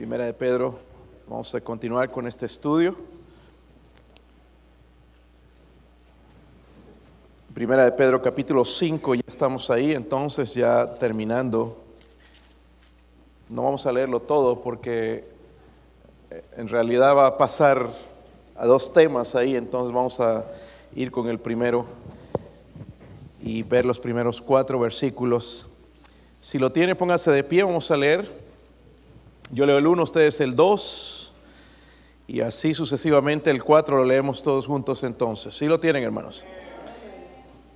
Primera de Pedro. Vamos a continuar con este estudio. Primera de Pedro capítulo 5, ya estamos ahí, entonces ya terminando. No vamos a leerlo todo porque eh, en realidad va a pasar a dos temas ahí, entonces vamos a ir con el primero y ver los primeros cuatro versículos. Si lo tiene, póngase de pie, vamos a leer. Yo leo el 1, ustedes el 2, y así sucesivamente el 4 lo leemos todos juntos entonces. Si lo tienen, hermanos?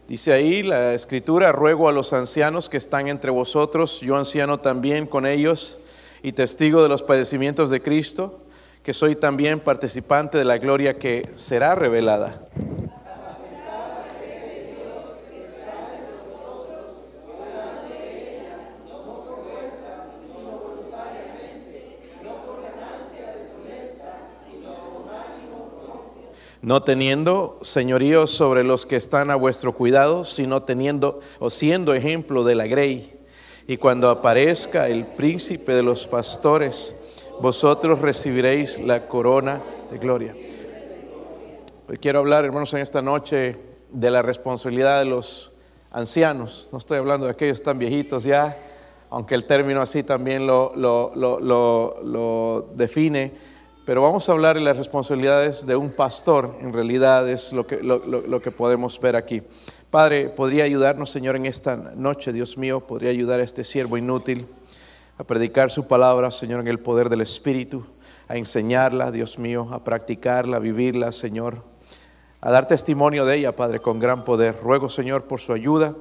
Dice ahí la escritura, ruego a los ancianos que están entre vosotros, yo anciano también con ellos y testigo de los padecimientos de Cristo, que soy también participante de la gloria que será revelada. No teniendo señorío sobre los que están a vuestro cuidado, sino teniendo o siendo ejemplo de la grey. Y cuando aparezca el príncipe de los pastores, vosotros recibiréis la corona de gloria. Hoy quiero hablar, hermanos, en esta noche de la responsabilidad de los ancianos. No estoy hablando de aquellos tan viejitos ya, aunque el término así también lo, lo, lo, lo define pero vamos a hablar de las responsabilidades de un pastor, en realidad es lo que, lo, que podemos ver aquí. Padre, ¿podría ayudarnos, Señor, en esta noche, Dios mío? ¿Podría ayudar a este siervo inútil a predicar su palabra, Señor, en el poder del Espíritu? A enseñarla, Dios mío, a practicarla, a vivirla, Señor. A dar testimonio de ella, Padre, con gran poder. Ruego, Señor, por su ayuda.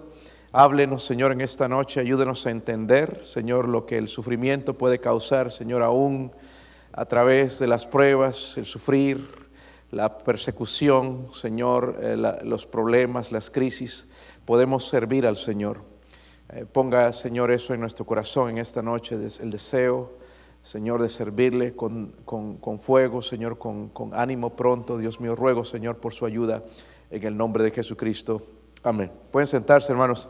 Háblenos, Señor, en esta noche. Ayúdenos a entender, Señor, lo que el sufrimiento puede causar, Señor, aún a través de las pruebas, el sufrir, la persecución, Señor, eh, los problemas, las crisis, podemos servir al Señor. Eh, ponga, Señor, eso en nuestro corazón en esta noche, el deseo, Señor, de servirle con, fuego, Señor, con, con ánimo pronto. Dios mío, ruego, Señor, por su ayuda en el nombre de Jesucristo. Amén. Pueden sentarse, hermanos.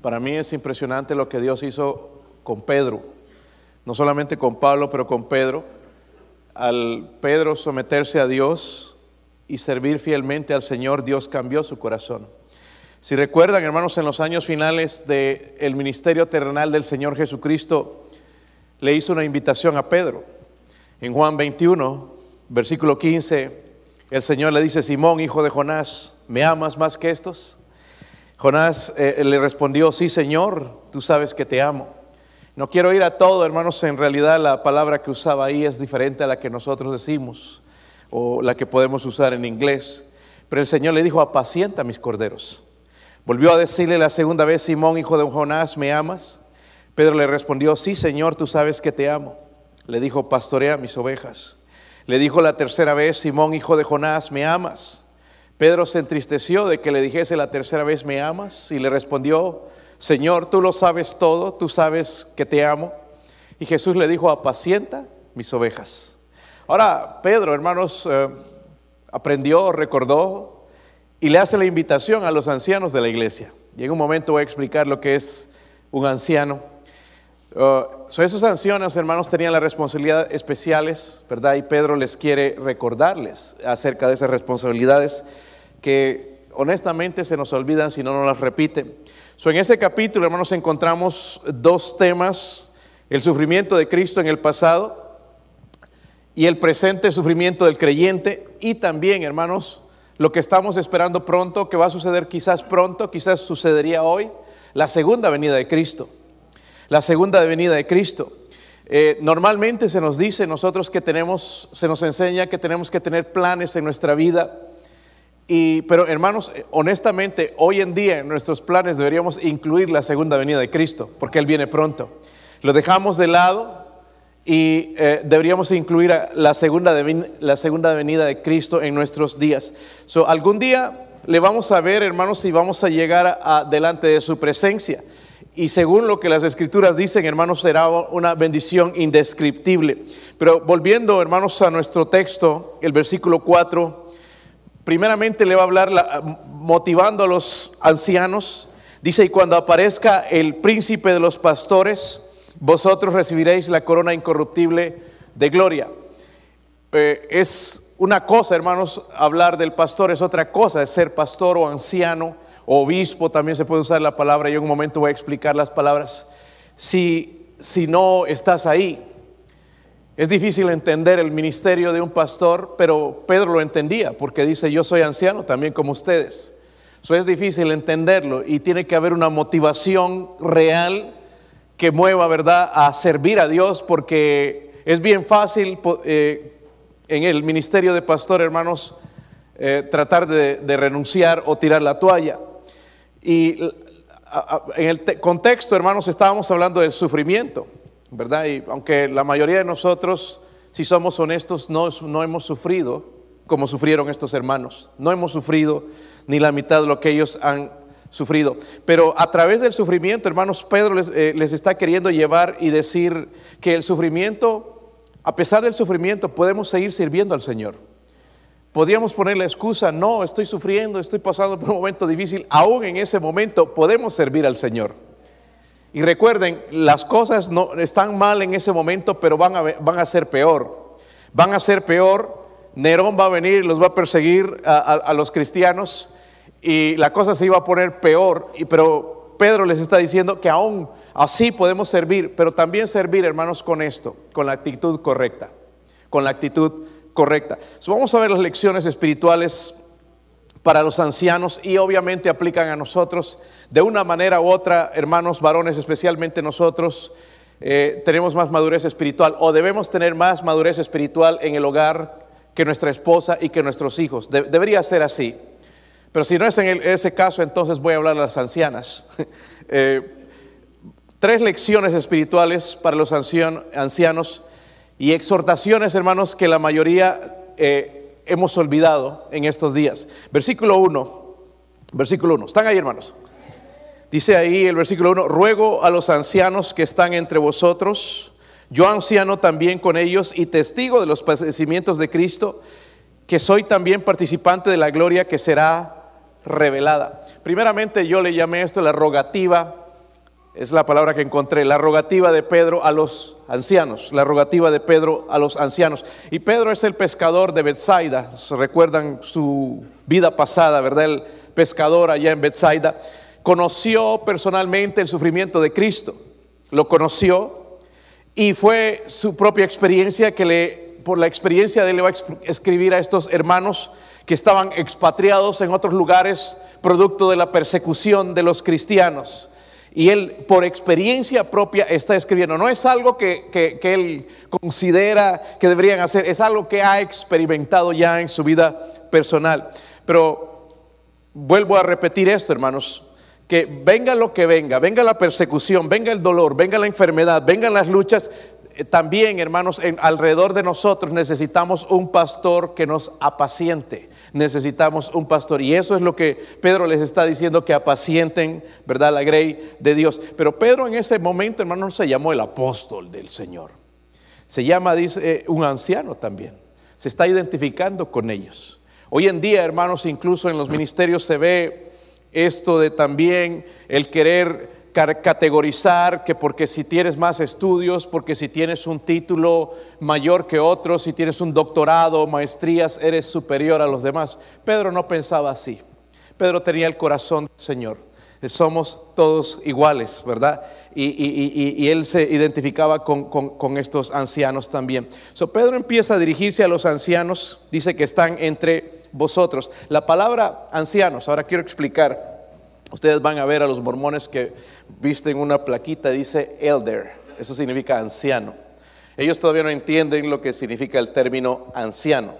Para mí es impresionante lo que Dios hizo con Pedro no solamente con Pablo, pero con Pedro, al Pedro someterse a Dios y servir fielmente al Señor, Dios cambió su corazón. Si recuerdan, hermanos, en los años finales del ministerio terrenal del Señor Jesucristo, le hizo una invitación a Pedro. En Juan 21, versículo 15, el Señor le dice, Simón, hijo de Jonás, ¿me amas más que estos? Jonás eh, le respondió, sí, Señor, tú sabes que te amo. No quiero ir a todo, hermanos, en realidad la palabra que usaba ahí es diferente a la que nosotros decimos o la que podemos usar en inglés. Pero el Señor le dijo, apacienta mis corderos. Volvió a decirle la segunda vez, Simón, hijo de Jonás, ¿me amas? Pedro le respondió, sí, Señor, tú sabes que te amo. Le dijo, pastorea mis ovejas. Le dijo la tercera vez, Simón, hijo de Jonás, ¿me amas? Pedro se entristeció de que le dijese la tercera vez, ¿me amas? Y le respondió, Señor, tú lo sabes todo, tú sabes que te amo. Y Jesús le dijo, apacienta mis ovejas. Ahora, Pedro, hermanos, eh, aprendió, recordó y le hace la invitación a los ancianos de la iglesia. Y en un momento voy a explicar lo que es un anciano. Uh, esos ancianos, hermanos, tenían las responsabilidades especiales, ¿verdad? Y Pedro les quiere recordarles acerca de esas responsabilidades que honestamente se nos olvidan si no nos las repiten en este capítulo, hermanos, encontramos dos temas, el sufrimiento de Cristo en el pasado y el presente sufrimiento del creyente y también, hermanos, lo que estamos esperando pronto, que va a suceder quizás pronto, quizás sucedería hoy, la segunda venida de Cristo. La segunda venida de Cristo. Eh, normalmente se nos dice nosotros que tenemos, se nos enseña que tenemos que tener planes en nuestra vida pero hermanos, honestamente, hoy en día en nuestros planes deberíamos incluir la segunda venida de Cristo, porque Él viene pronto. Lo dejamos de lado y eh, deberíamos incluir la segunda, la segunda venida de Cristo en nuestros días. So, algún día le vamos a ver, hermanos, y vamos a llegar a, delante de su presencia. Y según lo que las escrituras dicen, hermanos, será una bendición indescriptible. Pero volviendo, hermanos, a nuestro texto, el versículo 4 primeramente le va a hablar motivando a los ancianos. Dice, y cuando aparezca el príncipe de los pastores, vosotros recibiréis la corona incorruptible de gloria. Eh, es una cosa, hermanos, hablar del pastor, es otra cosa, ser pastor o anciano, o obispo, también se puede usar la palabra, yo en un momento voy a explicar las palabras. Si, si no estás ahí, es difícil entender el ministerio de un pastor, pero Pedro lo entendía, porque dice, yo soy anciano también como ustedes. Eso es difícil entenderlo y tiene que haber una motivación real que mueva, ¿verdad?, a servir a Dios, porque es bien fácil eh, en el ministerio de pastor, hermanos, eh, tratar de, renunciar o tirar la toalla. Y en el contexto, hermanos, estábamos hablando del sufrimiento, ¿verdad? Y aunque la mayoría de nosotros, si somos honestos, no, no hemos sufrido como sufrieron estos hermanos. No hemos sufrido ni la mitad de lo que ellos han sufrido. Pero a través del sufrimiento, hermanos, Pedro les, eh, les, está queriendo llevar y decir que el sufrimiento, a pesar del sufrimiento, podemos seguir sirviendo al Señor. Podríamos poner la excusa, no, estoy sufriendo, estoy pasando por un momento difícil. Aún en ese momento podemos servir al Señor. Y recuerden, las cosas no están mal en ese momento, pero van a, van a ser peor. Van a ser peor Nerón va a venir, los va a perseguir a, los cristianos y la cosa se iba a poner peor, y, pero Pedro les está diciendo que aún así podemos servir, pero también servir, hermanos, con esto, con la actitud correcta, con la actitud correcta. vamos a ver las lecciones espirituales para los ancianos y obviamente aplican a nosotros de una manera u otra, hermanos varones, especialmente nosotros. Eh, tenemos más madurez espiritual o debemos tener más madurez espiritual en el hogar que nuestra esposa y que nuestros hijos. debería ser así. Pero si no es en ese caso, entonces voy a hablar a las ancianas. Eh, tres lecciones espirituales para los ancianos y exhortaciones, hermanos, que la mayoría eh, hemos olvidado en estos días. Versículo 1. Versículo 1. ¿Están ahí, hermanos? Dice ahí el versículo 1, ruego a los ancianos que están entre vosotros yo anciano también con ellos y testigo de los padecimientos de Cristo, que soy también participante de la gloria que será revelada. Primeramente yo le llamé esto la rogativa, es la palabra que encontré, la rogativa de Pedro a los ancianos, la rogativa de Pedro a los ancianos. Y Pedro es el pescador de Bethsaida, se recuerdan su vida pasada, ¿verdad? El pescador allá en Bethsaida. Conoció personalmente el sufrimiento de Cristo, lo conoció y fue su propia experiencia que le, por la experiencia de él le va a escribir a estos hermanos que estaban expatriados en otros lugares producto de la persecución de los cristianos. Y él por experiencia propia está escribiendo. No es algo que, que, él considera que deberían hacer, es algo que ha experimentado ya en su vida personal. Pero vuelvo a repetir esto, hermanos que venga lo que venga, venga la persecución, venga el dolor, venga la enfermedad, vengan las luchas, eh, también, hermanos, alrededor de nosotros necesitamos un pastor que nos apaciente. Necesitamos un pastor. Y eso es lo que Pedro les está diciendo, que apacienten, ¿verdad? La grey de Dios. Pero Pedro en ese momento, hermano, se llamó el apóstol del Señor. Se llama, dice, eh, un anciano también. Se está identificando con ellos. Hoy en día, hermanos, incluso en los ministerios se ve esto de también el querer categorizar que porque si tienes más estudios, porque si tienes un título mayor que otros, si tienes un doctorado, maestrías, eres superior a los demás. Pedro no pensaba así. Pedro tenía el corazón del Señor. Somos todos iguales, ¿verdad? Y, él se identificaba con, estos ancianos también. So, Pedro empieza a dirigirse a los ancianos, dice que están entre vosotros. La palabra ancianos, ahora quiero explicar. Ustedes van a ver a los mormones que visten una plaquita, dice elder, eso significa anciano. Ellos todavía no entienden lo que significa el término anciano.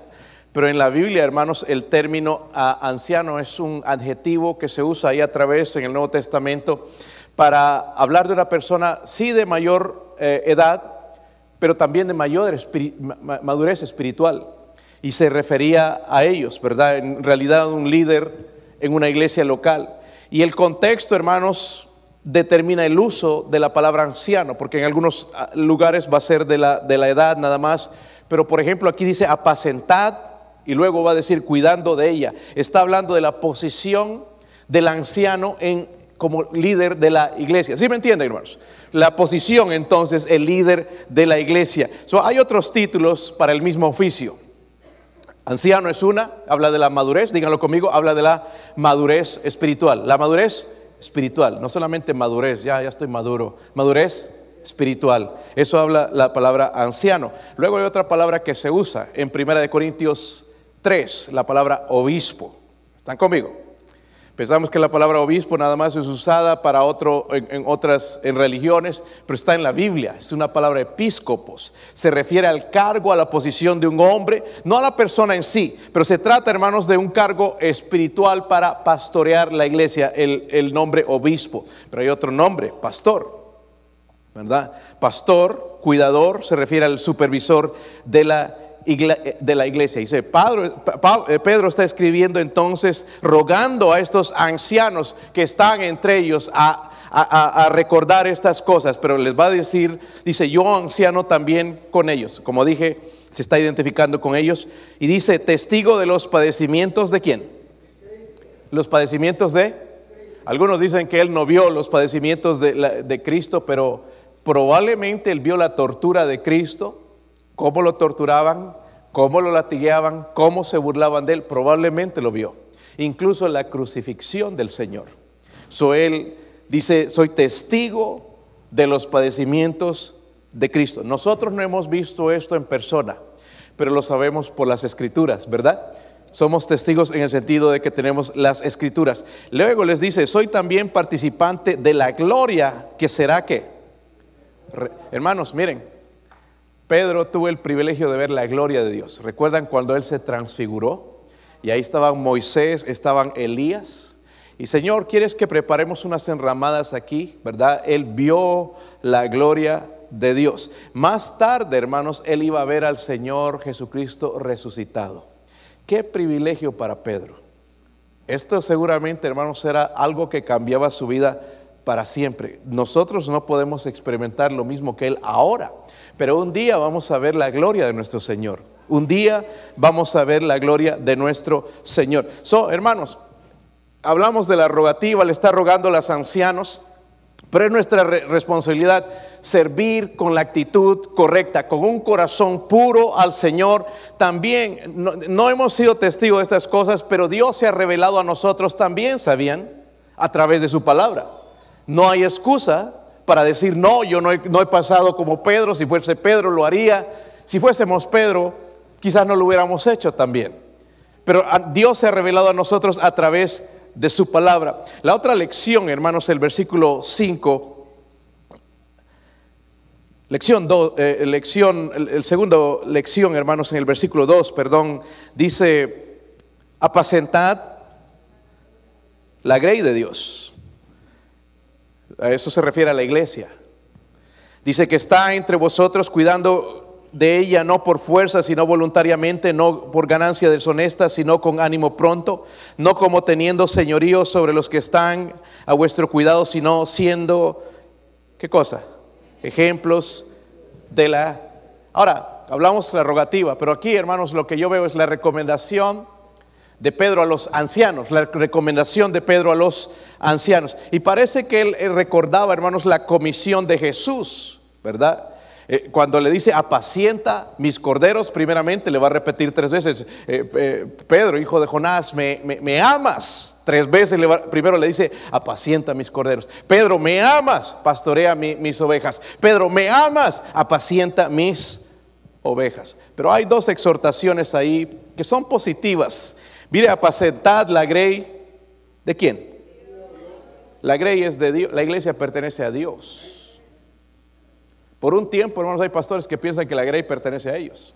Pero en la Biblia, hermanos, el término anciano es un adjetivo que se usa ahí a través en el Nuevo Testamento para hablar de una persona, sí de mayor eh, edad, pero también de mayor madurez espiritual y se refería a ellos, ¿verdad? En realidad un líder en una iglesia local. Y el contexto, hermanos, determina el uso de la palabra anciano, porque en algunos ah, lugares va a ser de la, de la edad nada más, pero por ejemplo aquí dice apacentad y luego va a decir cuidando de ella. Está hablando de la posición del anciano en como líder de la iglesia. ¿Sí me entienden, hermanos? La posición entonces, el líder de la iglesia. So, hay otros títulos para el mismo oficio. Anciano es una, habla de la madurez, díganlo conmigo, habla de la madurez espiritual. La madurez espiritual, no solamente madurez, ya, ya estoy maduro, madurez espiritual. Eso habla la palabra anciano. Luego hay otra palabra que se usa en 1 Corintios 3, la palabra obispo. ¿Están conmigo? Pensamos que la palabra obispo nada más es usada para otro, en, otras en religiones, pero está en la Biblia. Es una palabra episcopos. Se refiere al cargo, a la posición de un hombre, no a la persona en sí, pero se trata, hermanos, de un cargo espiritual para pastorear la iglesia, el, el nombre obispo. Pero hay otro nombre, pastor. ¿Verdad? Pastor, cuidador, se refiere al supervisor de la de la iglesia. Dice, eh, Pedro, está escribiendo entonces rogando a estos ancianos que están entre ellos a, recordar estas cosas, pero les va a decir, dice, yo anciano también con ellos. Como dije, se está identificando con ellos. Y dice, testigo de los padecimientos de quién? Los padecimientos de... Algunos dicen que él no vio los padecimientos de, de Cristo, pero probablemente él vio la tortura de Cristo cómo lo torturaban, cómo lo latigueaban, cómo se burlaban de él, probablemente lo vio. Incluso la crucifixión del Señor. So él dice, soy testigo de los padecimientos de Cristo. Nosotros no hemos visto esto en persona, pero lo sabemos por las escrituras, ¿verdad? Somos testigos en el sentido de que tenemos las escrituras. Luego les dice, soy también participante de la gloria que será que. Hermanos, miren, Pedro tuvo el privilegio de ver la gloria de Dios. ¿Recuerdan cuando él se transfiguró? Y ahí estaban Moisés, estaban Elías. Y Señor, ¿quieres que preparemos unas enramadas aquí? ¿Verdad? Él vio la gloria de Dios. Más tarde, hermanos, él iba a ver al Señor Jesucristo resucitado. Qué privilegio para Pedro. Esto seguramente, hermanos, era algo que cambiaba su vida para siempre. Nosotros no podemos experimentar lo mismo que él ahora. Pero un día vamos a ver la gloria de nuestro Señor. Un día vamos a ver la gloria de nuestro Señor. So, hermanos, hablamos de la rogativa, le está rogando a los ancianos, pero es nuestra responsabilidad servir con la actitud correcta, con un corazón puro al Señor. También no, no hemos sido testigos de estas cosas, pero Dios se ha revelado a nosotros también, ¿sabían? A través de su palabra. No hay excusa para decir, no, yo no he, pasado como Pedro, si fuese Pedro lo haría, si fuésemos Pedro, quizás no lo hubiéramos hecho también. Pero Dios se ha revelado a nosotros a través de su palabra. La otra lección, hermanos, el versículo 5, lección 2, eh, lección, el, el, segundo lección, hermanos, en el versículo 2, perdón, dice, apacentad la grey de Dios. A eso se refiere a la iglesia. Dice que está entre vosotros cuidando de ella no por fuerza, sino voluntariamente, no por ganancia deshonesta, sino con ánimo pronto, no como teniendo señorío sobre los que están a vuestro cuidado, sino siendo, ¿qué cosa? Ejemplos de la... Ahora, hablamos de la rogativa, pero aquí, hermanos, lo que yo veo es la recomendación de Pedro a los ancianos, la recomendación de Pedro a los ancianos. Y parece que él recordaba, hermanos, la comisión de Jesús, ¿verdad? Eh, cuando le dice, apacienta mis corderos, primeramente le va a repetir tres veces, eh, eh, Pedro, hijo de Jonás, me, amas. Tres veces primero le dice, apacienta mis corderos. Pedro, me amas, pastorea mis ovejas. Pedro, me amas, apacienta mis ovejas. Pero hay dos exhortaciones ahí que son positivas Mire, apacentad la grey de quién? La grey es de Dios, la iglesia pertenece a Dios. Por un tiempo, hermanos, hay pastores que piensan que la grey pertenece a ellos.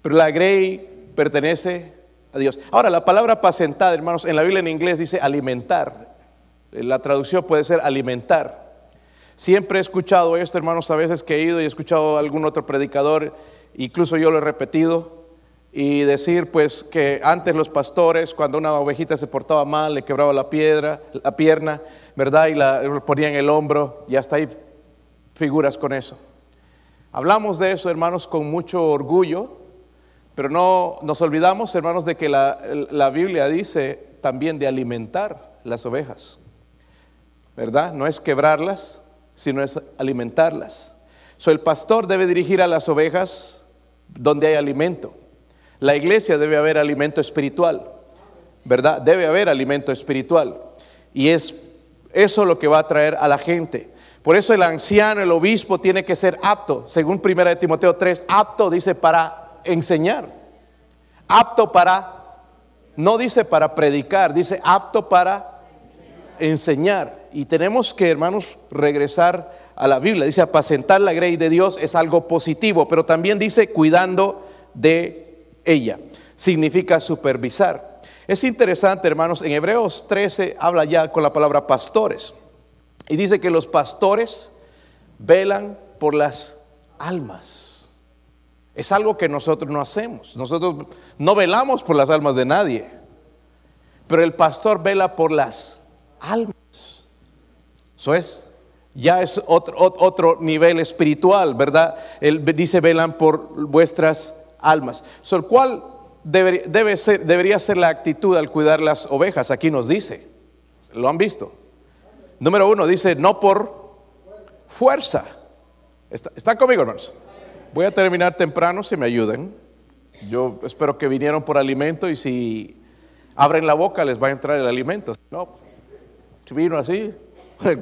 Pero la grey pertenece a Dios. Ahora, la palabra apacentar, hermanos, en la Biblia en inglés dice alimentar. La traducción puede ser alimentar. Siempre he escuchado esto, hermanos, a veces que he ido y he escuchado a algún otro predicador, incluso yo lo he repetido y decir pues que antes los pastores cuando una ovejita se portaba mal le quebraba la piedra, la pierna, ¿verdad? Y la ponían el hombro y hasta ahí figuras con eso. Hablamos de eso, hermanos, con mucho orgullo, pero no nos olvidamos, hermanos, de que la, la Biblia dice también de alimentar las ovejas. ¿verdad? No es quebrarlas, sino es alimentarlas. So, el pastor debe dirigir a las ovejas donde hay alimento. La iglesia debe haber alimento espiritual, ¿verdad? Debe haber alimento espiritual. Y es eso lo que va a traer a la gente. Por eso el anciano, el obispo, tiene que ser apto, según 1 Timoteo 3, apto dice para enseñar, apto para, no dice para predicar, dice apto para enseñar. Y tenemos que, hermanos, regresar a la Biblia. Dice apacentar la grey de Dios es algo positivo, pero también dice cuidando de ella. Significa supervisar. Es interesante, hermanos, en Hebreos 13 habla ya con la palabra pastores. Y dice que los pastores velan por las almas. Es algo que nosotros no hacemos. Nosotros no velamos por las almas de nadie. Pero el pastor vela por las almas. Eso es, ya es otro, otro nivel espiritual, ¿verdad? Él dice, velan por vuestras almas. So, ¿Cuál debe ser, debería ser la actitud al cuidar las ovejas? Aquí nos dice, ¿lo han visto? Número uno dice, no por fuerza. ¿Están conmigo, hermanos? Voy a terminar temprano si me ayuden. Yo espero que vinieron por alimento y si abren la boca les va a entrar el alimento. No, si vino así,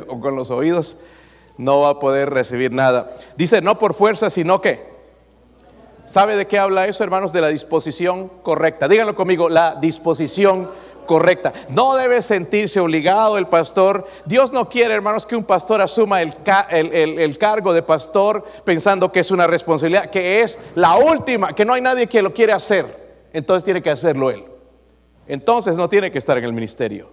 o con los oídos, no va a poder recibir nada. Dice, no por fuerza, sino que. ¿Sabe de qué habla eso, hermanos? De la disposición correcta. Díganlo conmigo, la disposición correcta. No debe sentirse obligado el pastor. Dios no quiere, hermanos, que un pastor asuma el, el, cargo de pastor pensando que es una responsabilidad, que es la última, que no hay nadie que lo quiere hacer. Entonces tiene que hacerlo él. Entonces no tiene que estar en el ministerio.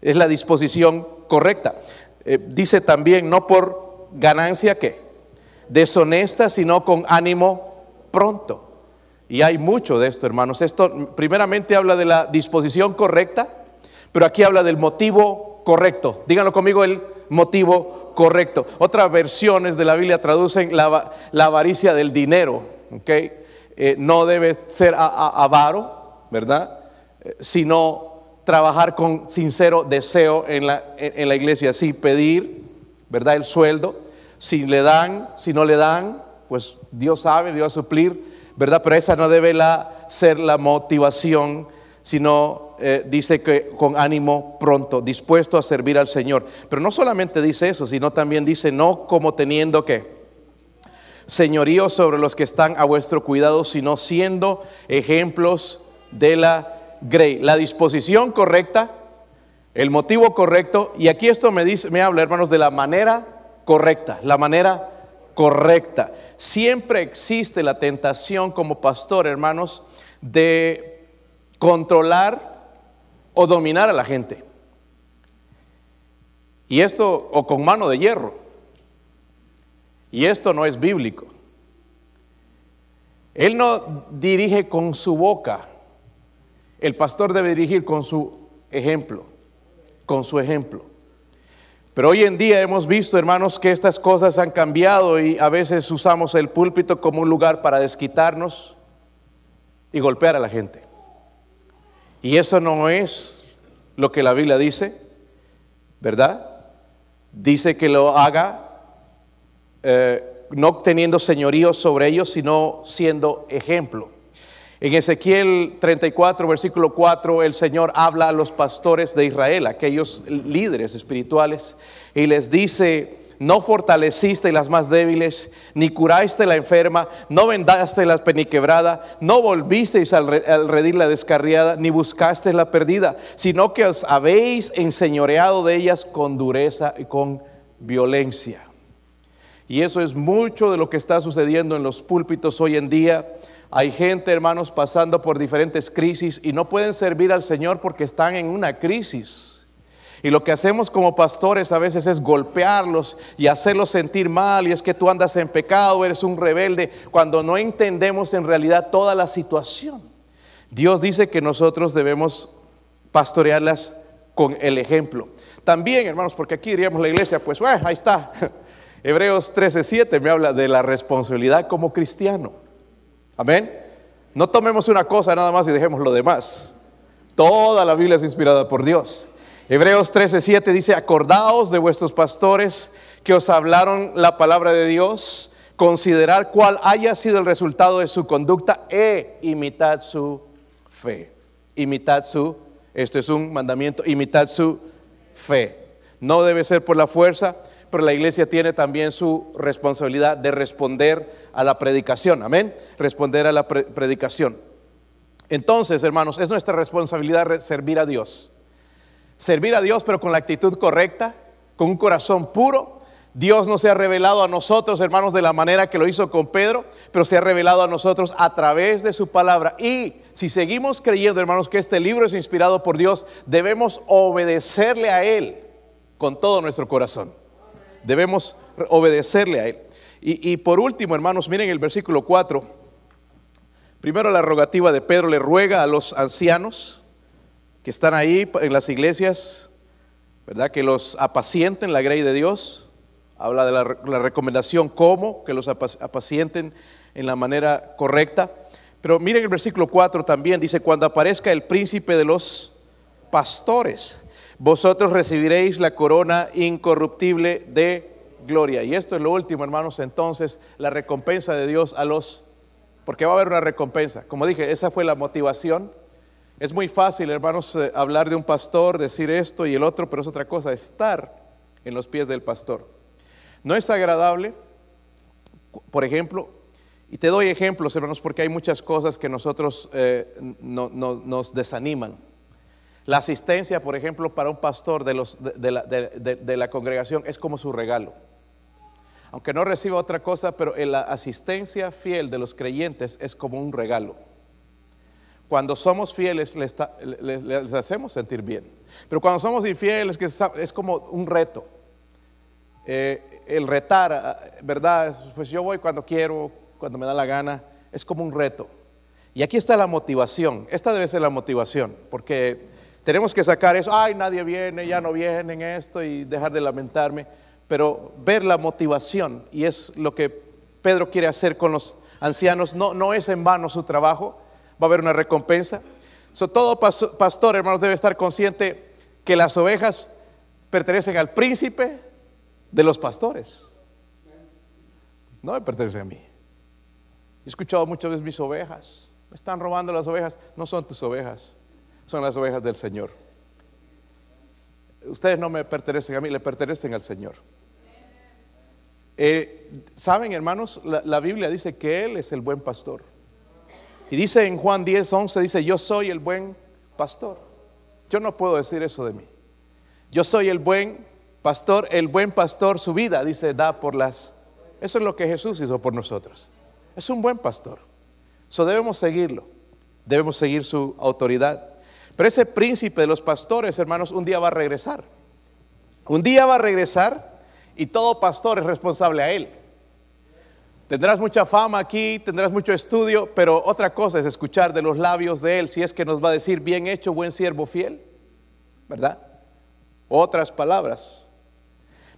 Es la disposición correcta. Eh, dice también, no por ganancia que deshonesta, sino con ánimo pronto. Y hay mucho de esto, hermanos. Esto primeramente habla de la disposición correcta, pero aquí habla del motivo correcto. Díganlo conmigo, el motivo correcto. Otras versiones de la Biblia traducen la, avaricia del dinero. Eh, no debe ser avaro, ¿verdad? Eh, sino trabajar con sincero deseo en la, en la iglesia, sí, pedir, ¿verdad? El sueldo. Si le dan, si no le dan, pues Dios sabe, Dios va a suplir ¿verdad? Pero esa no debe ser la motivación, sino eh, dice que con ánimo pronto, dispuesto a servir al Señor. Pero no solamente dice eso, sino también dice no como teniendo que señorío sobre los que están a vuestro cuidado, sino siendo ejemplos de la grey. La disposición correcta, el motivo correcto, y aquí esto me dice, me habla, hermanos, de la manera correcta, la manera correcta. Siempre existe la tentación como pastor, hermanos, de controlar o dominar a la gente. Y esto, o con mano de hierro. Y esto no es bíblico. Él no dirige con su boca. El pastor debe dirigir con su ejemplo, con su ejemplo. Pero hoy en día hemos visto, hermanos, que estas cosas han cambiado y a veces usamos el púlpito como un lugar para desquitarnos y golpear a la gente. Y eso no es lo que la Biblia dice, ¿verdad? Dice que lo haga eh, no teniendo señorío sobre ellos, sino siendo ejemplo. En Ezequiel 34, versículo 4, el Señor habla a los pastores de Israel, aquellos líderes espirituales, y les dice, no fortaleciste las más débiles, ni curaste la enferma, no vendaste la peniquebrada, no volvisteis al, redir la descarriada, ni buscaste la perdida, sino que os habéis enseñoreado de ellas con dureza y con violencia. Y eso es mucho de lo que está sucediendo en los púlpitos hoy en día hay gente, hermanos, pasando por diferentes crisis y no pueden servir al Señor porque están en una crisis. Y lo que hacemos como pastores a veces es golpearlos y hacerlos sentir mal y es que tú andas en pecado, eres un rebelde, cuando no entendemos en realidad toda la situación. Dios dice que nosotros debemos pastorearlas con el ejemplo. También, hermanos, porque aquí diríamos la iglesia, pues bueno, ahí está. Hebreos 13:7 me habla de la responsabilidad como cristiano. Amén. No tomemos una cosa nada más y dejemos lo demás. Toda la Biblia es inspirada por Dios. Hebreos 13:7 dice, acordaos de vuestros pastores que os hablaron la palabra de Dios, considerar cuál haya sido el resultado de su conducta e imitad su fe. Imitad su, esto es un mandamiento, imitad su fe. No debe ser por la fuerza, pero la iglesia tiene también su responsabilidad de responder a la predicación. Amén. Responder a la predicación. Entonces, hermanos, es nuestra responsabilidad servir a Dios. Servir a Dios, pero con la actitud correcta, con un corazón puro. Dios no se ha revelado a nosotros, hermanos, de la manera que lo hizo con Pedro, pero se ha revelado a nosotros a través de su palabra. Y si seguimos creyendo, hermanos, que este libro es inspirado por Dios, debemos obedecerle a Él con todo nuestro corazón. Debemos obedecerle a Él. Y, por último, hermanos, miren el versículo 4. Primero la rogativa de Pedro le ruega a los ancianos que están ahí en las iglesias, ¿verdad? Que los apacienten la grey de Dios. Habla de la, recomendación cómo, que los apacienten en la manera correcta. Pero miren el versículo 4 también, dice, cuando aparezca el príncipe de los pastores, vosotros recibiréis la corona incorruptible de gloria. Y esto es lo último, hermanos, entonces, la recompensa de Dios a los, porque va a haber una recompensa. Como dije, esa fue la motivación es muy fácil, hermanos, eh, hablar de un pastor, decir esto y el otro, pero es otra cosa, estar en los pies del pastor. No es agradable, por ejemplo, y te doy ejemplos, hermanos, porque hay muchas cosas que nosotros eh, nos desaniman. La asistencia, por ejemplo, para un pastor de, los, de, la, de, la, congregación es como su regalo. Aunque no reciba otra cosa, pero la asistencia fiel de los creyentes es como un regalo. Cuando somos fieles les, hacemos sentir bien. Pero cuando somos infieles es como un reto. Eh, el retar, ah, ¿verdad? Pues yo voy cuando quiero, cuando me da la gana. Es como un reto. Y aquí está la motivación. Esta debe ser la motivación. Porque tenemos que sacar eso. Ay, nadie viene, ya no vienen esto y dejar de lamentarme. Pero ver la motivación. Y es lo que Pedro quiere hacer con los ancianos. No, no es en vano su trabajo va a haber una recompensa. todo pastor, hermanos, debe estar consciente que las ovejas pertenecen al príncipe de los pastores. No me pertenecen a mí. He escuchado muchas veces mis ovejas. Me están robando las ovejas. No son tus ovejas, son las ovejas del Señor. Ustedes no me pertenecen a mí, le pertenecen al Señor. Eh, Saben, hermanos, la Biblia dice que Él es el buen pastor. Y dice en Juan 10, 11, dice, yo soy el buen pastor. Yo no puedo decir eso de mí. Yo soy el buen pastor, el buen pastor su vida, dice, da por las... Eso es lo que Jesús hizo por nosotros. Es un buen pastor. Eso debemos seguirlo. Debemos seguir su autoridad. Pero ese príncipe de los pastores, hermanos, un día va a regresar. Un día va a regresar y todo pastor es responsable a él. Tendrás mucha fama aquí, tendrás mucho estudio, pero otra cosa es escuchar de los labios de Él si es que nos va a decir, bien hecho, buen siervo fiel, ¿verdad? Otras palabras.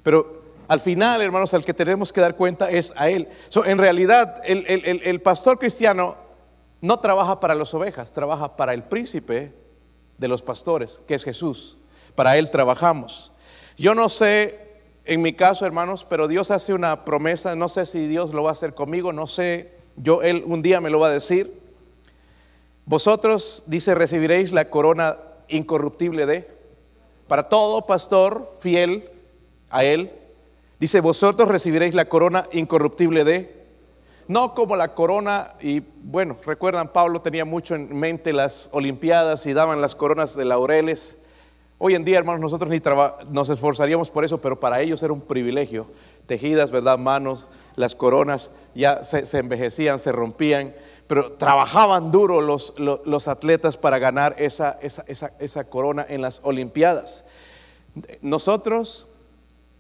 Pero al final, hermanos, al que tenemos que dar cuenta es a Él. en realidad, el, el pastor cristiano no trabaja para las ovejas, trabaja para el príncipe de los pastores, que es Jesús. Para Él trabajamos. Yo no sé en mi caso, hermanos, pero Dios hace una promesa, no sé si Dios lo va a hacer conmigo, no sé, yo él un día me lo va a decir. Vosotros dice recibiréis la corona incorruptible de para todo pastor fiel a él. Dice, vosotros recibiréis la corona incorruptible de no como la corona, y bueno, recuerdan, Pablo tenía mucho en mente las Olimpiadas y daban las coronas de laureles. Hoy en día, hermanos, nosotros ni nos esforzaríamos por eso, pero para ellos era un privilegio. Tejidas, ¿verdad? Manos, las coronas ya se, envejecían, se rompían, pero trabajaban duro los, atletas para ganar esa, esa corona en las Olimpiadas. Nosotros,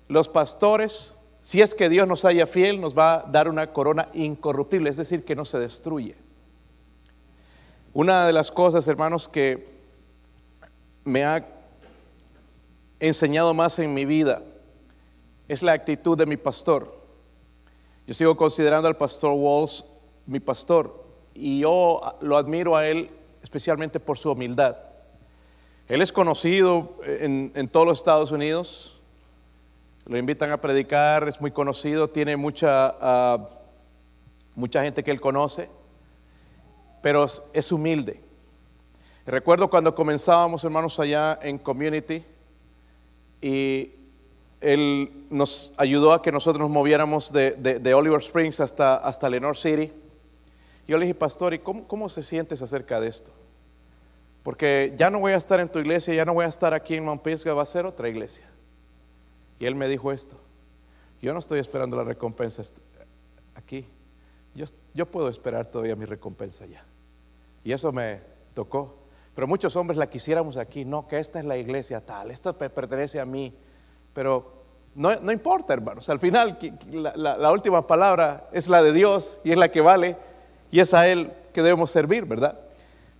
los pastores, si es que Dios nos haya fiel, nos va a dar una corona incorruptible, es decir, que no se destruye. Una de las cosas, hermanos, que me ha enseñado más en mi vida es la actitud de mi pastor. Yo sigo considerando al pastor Walls mi pastor y yo lo admiro a él especialmente por su humildad. Él es conocido en, en todos los Estados Unidos. Lo invitan a predicar, es muy conocido, tiene mucha, ah, mucha gente que él conoce, pero es- es humilde. Recuerdo cuando comenzábamos, hermanos, allá en Community, y él nos ayudó a que nosotros nos moviéramos de, de- Oliver Springs hasta, hasta Lenore City. Yo le dije, pastor, ¿y cómo, cómo se sientes acerca de esto? Porque ya no voy a estar en tu iglesia, ya no voy a estar aquí en Mount Pisgah, va a ser otra iglesia. Y él me dijo esto, yo no estoy esperando la recompensa aquí, yo, yo puedo esperar todavía mi recompensa ya. Y eso me tocó. Pero muchos hombres la quisiéramos aquí, no, que esta es la iglesia tal, esta pe- pertenece a mí. Pero no, no importa, hermanos, al final la, la- última palabra es la de Dios y es la que vale y es a Él que debemos servir, ¿verdad?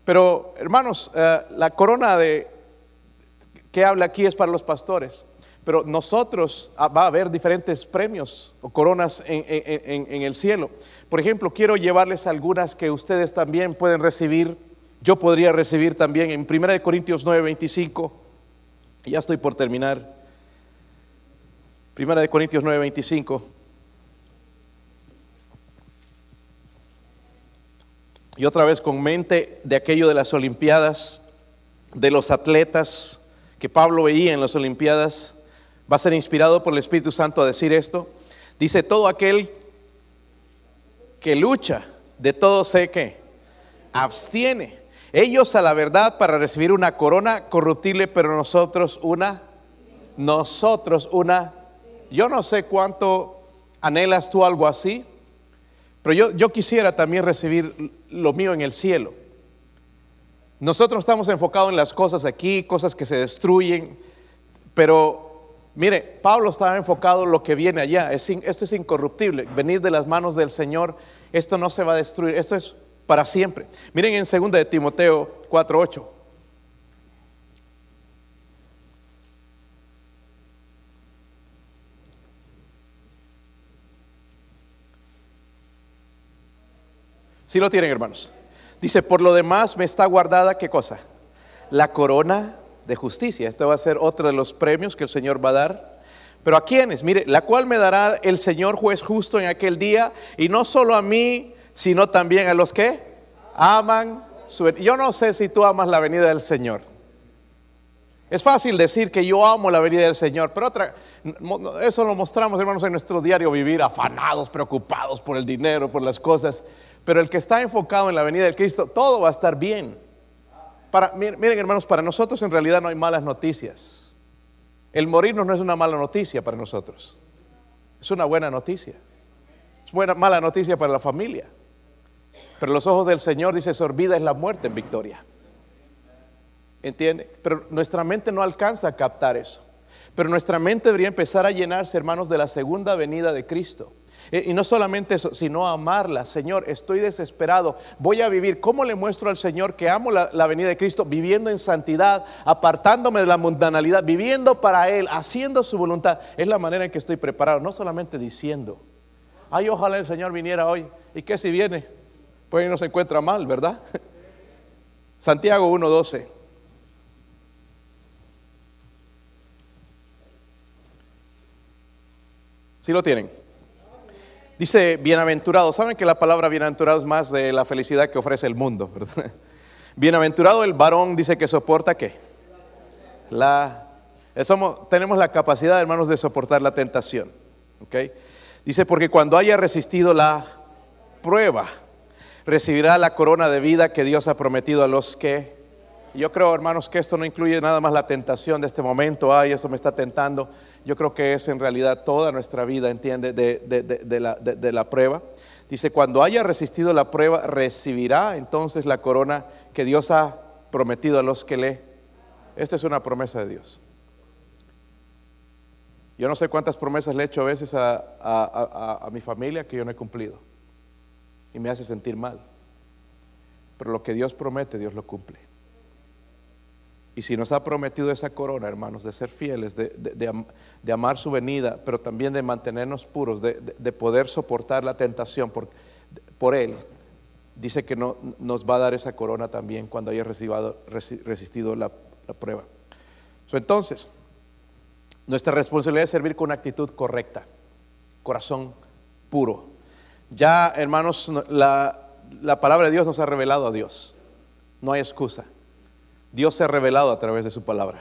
Pero, hermanos, eh, la corona de, que habla aquí es para los pastores. Pero nosotros ah, va a haber diferentes premios o coronas en- en- en el cielo. Por ejemplo, quiero llevarles algunas que ustedes también pueden recibir. Yo podría recibir también en 1 Corintios 9, 25. Ya estoy por terminar. 1 Corintios 9, 25. Y otra vez con mente de aquello de las Olimpiadas, de los atletas que Pablo veía en las Olimpiadas, va a ser inspirado por el Espíritu Santo a decir esto. Dice, todo aquel que lucha, de todo sé que abstiene. Ellos a la verdad para recibir una corona corruptible, pero nosotros una, nosotros una. Yo no sé cuánto anhelas tú algo así, pero yo, yo quisiera también recibir lo mío en el cielo. Nosotros estamos enfocados en las cosas aquí, cosas que se destruyen, pero mire, Pablo estaba enfocado en lo que viene allá. Esto es incorruptible, venir de las manos del Señor, esto no se va a destruir, esto es para siempre. Miren en 2 de Timoteo 4:8. Si lo tienen, hermanos. Dice, por lo demás me está guardada, ¿qué cosa? La corona de justicia. Este va a ser otro de los premios que el Señor va a dar. Pero a quiénes? Mire, la cual me dará el Señor juez justo en aquel día, y no solo a mí, sino también a los que aman su... Yo no sé si tú amas la venida del Señor. Es fácil decir que yo amo la venida del Señor, pero otra, eso lo mostramos, hermanos, en nuestro diario vivir, afanados, preocupados por el dinero, por las cosas. Pero el que está enfocado en la venida del Cristo, todo va a estar bien. Para, mir- miren, hermanos, para nosotros en realidad no hay malas noticias. El morirnos no es una mala noticia para nosotros. Es una buena noticia. Es buena, mala noticia para la familia. Pero los ojos del Señor dice, sorbida es la muerte en victoria. ¿Entiende? Pero nuestra mente no alcanza a captar eso. Pero nuestra mente debería empezar a llenarse, hermanos, de la segunda venida de Cristo. E- Y no solamente eso, sino amarla. Señor, estoy desesperado. Voy a vivir. ¿Cómo le muestro al Señor que amo la, la venida de Cristo? Viviendo en santidad, apartándome de la mundanalidad, viviendo para Él, haciendo su voluntad. Es la manera en que estoy preparado. No solamente diciendo, ay, ojalá el Señor viniera hoy. ¿Y qué si viene? Pues ahí no se encuentra mal, ¿verdad? Santiago 1.12. ¿Sí lo tienen? Dice bienaventurado. ¿Saben que la palabra bienaventurado es más de la felicidad que ofrece el mundo? Bienaventurado el varón dice que soporta qué? La, eh, somos- tenemos la capacidad, hermanos, de soportar la tentación. Dice, porque cuando haya resistido la prueba, recibirá la corona de vida que Dios ha prometido a los que... Yo creo, hermanos, que esto no incluye nada más la tentación de este momento, ay, eso me está tentando. Yo creo que es en realidad toda nuestra vida, entiende, de, de- la, de- la prueba. Dice, cuando haya resistido la prueba, recibirá entonces la corona que Dios ha prometido a los que le... Esta es una promesa de Dios. Yo no sé cuántas promesas le he hecho a veces a- a- a mi familia que yo no he cumplido. Y me hace sentir mal. Pero lo que Dios promete, Dios lo cumple. Y si nos ha prometido esa corona, hermanos, de ser fieles, de, de- de am- de amar su venida, pero también de mantenernos puros, de, de- de poder soportar la tentación por, por Él, dice que no, nos va a dar esa corona también cuando haya resistido la, la prueba. entonces, nuestra responsabilidad es servir con actitud correcta, corazón puro. Ya, hermanos, la, la palabra de Dios nos ha revelado a Dios. No hay excusa. Dios se ha revelado a través de su palabra.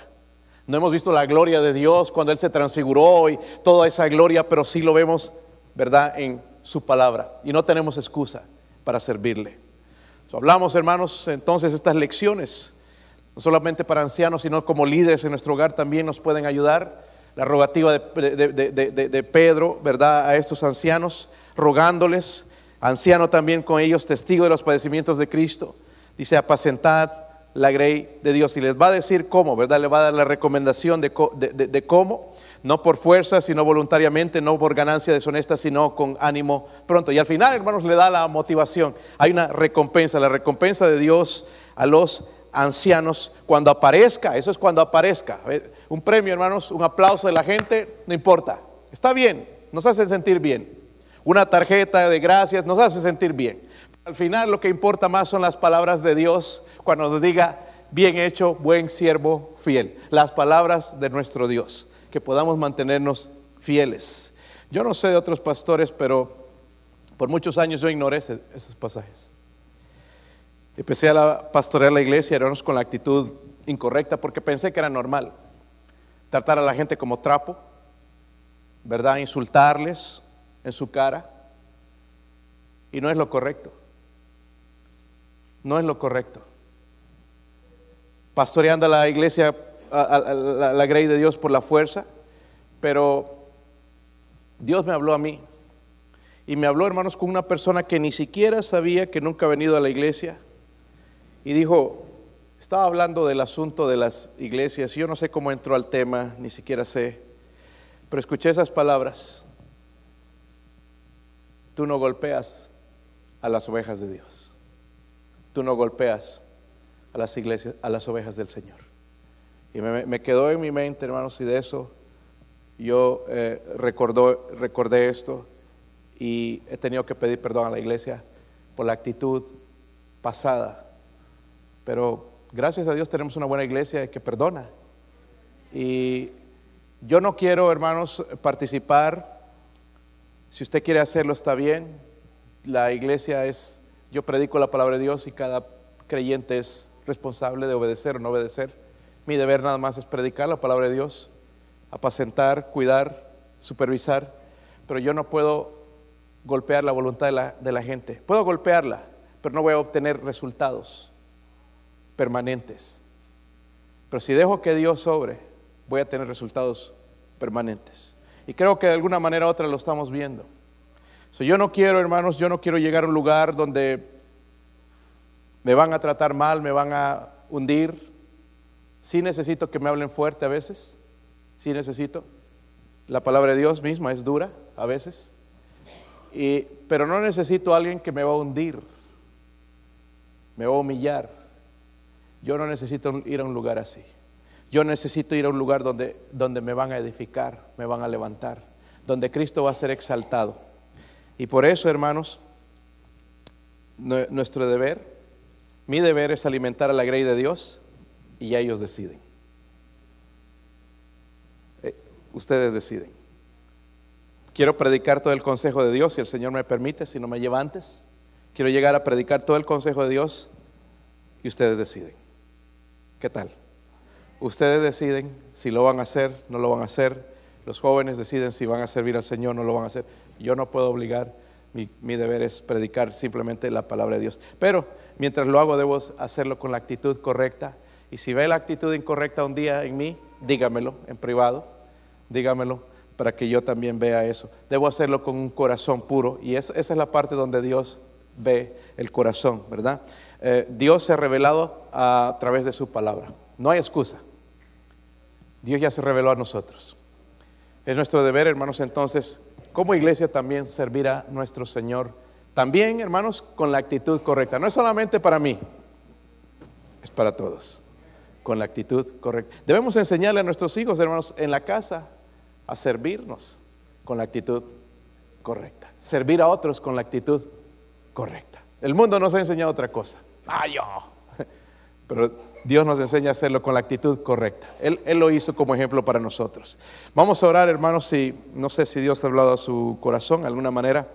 No hemos visto la gloria de Dios cuando Él se transfiguró y toda esa gloria, pero sí lo vemos, ¿verdad?, en su palabra. Y no tenemos excusa para servirle. hablamos, hermanos, entonces estas lecciones, no solamente para ancianos, sino como líderes en nuestro hogar también nos pueden ayudar. La rogativa de, de Pedro, ¿verdad?, a estos ancianos, rogándoles, anciano también con ellos, testigo de los padecimientos de Cristo. Dice, apacentad la grey de Dios y les va a decir cómo, ¿verdad? Le va a dar la recomendación de, cómo, no por fuerza, sino voluntariamente, no por ganancia deshonesta, sino con ánimo pronto. Y al final, hermanos, le da la motivación. Hay una recompensa, la recompensa de Dios a los ancianos cuando aparezca, eso es cuando aparezca. Un premio, hermanos, un aplauso de la gente, no importa. Está bien, nos hace sentir bien. Una tarjeta de gracias nos hace sentir bien. Al final lo que importa más son las palabras de Dios cuando nos diga, bien hecho, buen siervo, fiel. Las palabras de nuestro Dios, que podamos mantenernos fieles. Yo no sé de otros pastores, pero por muchos años yo ignoré esos pasajes. Empecé a la, pastorear la iglesia, hermanos, con la actitud incorrecta, porque pensé que era normal tratar a la gente como trapo, ¿verdad? Insultarles en su cara. Y no es lo correcto. No es lo correcto pastoreando a la iglesia, a, la, grey de Dios por la fuerza, pero Dios me habló a mí. Y me habló, hermanos, con una persona que ni siquiera sabía que nunca ha venido a la iglesia. Y dijo, estaba hablando del asunto de las iglesias. Yo no sé cómo entró al tema, ni siquiera sé. Pero escuché esas palabras. Tú no golpeas a las ovejas de Dios. Tú no golpeas a las iglesias, a las ovejas del Señor. Y me, quedó en mi mente, hermanos, y de eso yo eh, recordé esto y he tenido que pedir perdón a la iglesia por la actitud pasada. Pero gracias a Dios tenemos una buena iglesia que perdona. Y yo no quiero, hermanos, participar. Si usted quiere hacerlo, está bien. La iglesia es, yo predico la palabra de Dios y cada creyente es responsable de obedecer o no obedecer. Mi deber nada más es predicar la palabra de Dios, apacentar, cuidar, supervisar, pero yo no puedo golpear la voluntad de la, de la gente. Puedo golpearla, pero no voy a obtener resultados permanentes. Pero si dejo que Dios sobre, voy a tener resultados permanentes. Y creo que de alguna manera u otra lo estamos viendo. Si yo no quiero, hermanos, yo no quiero llegar a un lugar donde me van a tratar mal, me van a hundir. Sí necesito que me hablen fuerte a veces, sí necesito. La palabra de Dios misma es dura a veces, y, pero no necesito a alguien que me va a hundir, me va a humillar. Yo no necesito ir a un lugar así. Yo necesito ir a un lugar donde, donde me van a edificar, me van a levantar, donde Cristo va a ser exaltado. Y por eso, hermanos, nuestro deber mi deber es alimentar a la grey de Dios y ya ellos deciden. Eh, ustedes deciden. Quiero predicar todo el consejo de Dios, si el Señor me permite, si no me lleva antes. Quiero llegar a predicar todo el consejo de Dios y ustedes deciden. ¿Qué tal? Ustedes deciden si lo van a hacer, no lo van a hacer. Los jóvenes deciden si van a servir al Señor, no lo van a hacer. Yo no puedo obligar, mi, mi deber es predicar simplemente la palabra de Dios. Pero Mientras lo hago, debo hacerlo con la actitud correcta. Y si ve la actitud incorrecta un día en mí, dígamelo en privado, dígamelo para que yo también vea eso. Debo hacerlo con un corazón puro. Y esa, es la parte donde Dios ve el corazón, ¿verdad? Eh, Dios se ha revelado a través de su palabra. No hay excusa. Dios ya se reveló a nosotros. Es nuestro deber, hermanos, entonces, como iglesia también servir a nuestro Señor también, hermanos, con la actitud correcta. No es solamente para mí, es para todos. Con la actitud correcta. Debemos enseñarle a nuestros hijos, hermanos, en la casa a servirnos con la actitud correcta. Servir a otros con la actitud correcta. El mundo nos ha enseñado otra cosa. Ah, pero Dios nos enseña a hacerlo con la actitud correcta. Él, él lo hizo como ejemplo para nosotros. Vamos a orar, hermanos, si no sé si Dios ha hablado a su corazón de alguna manera.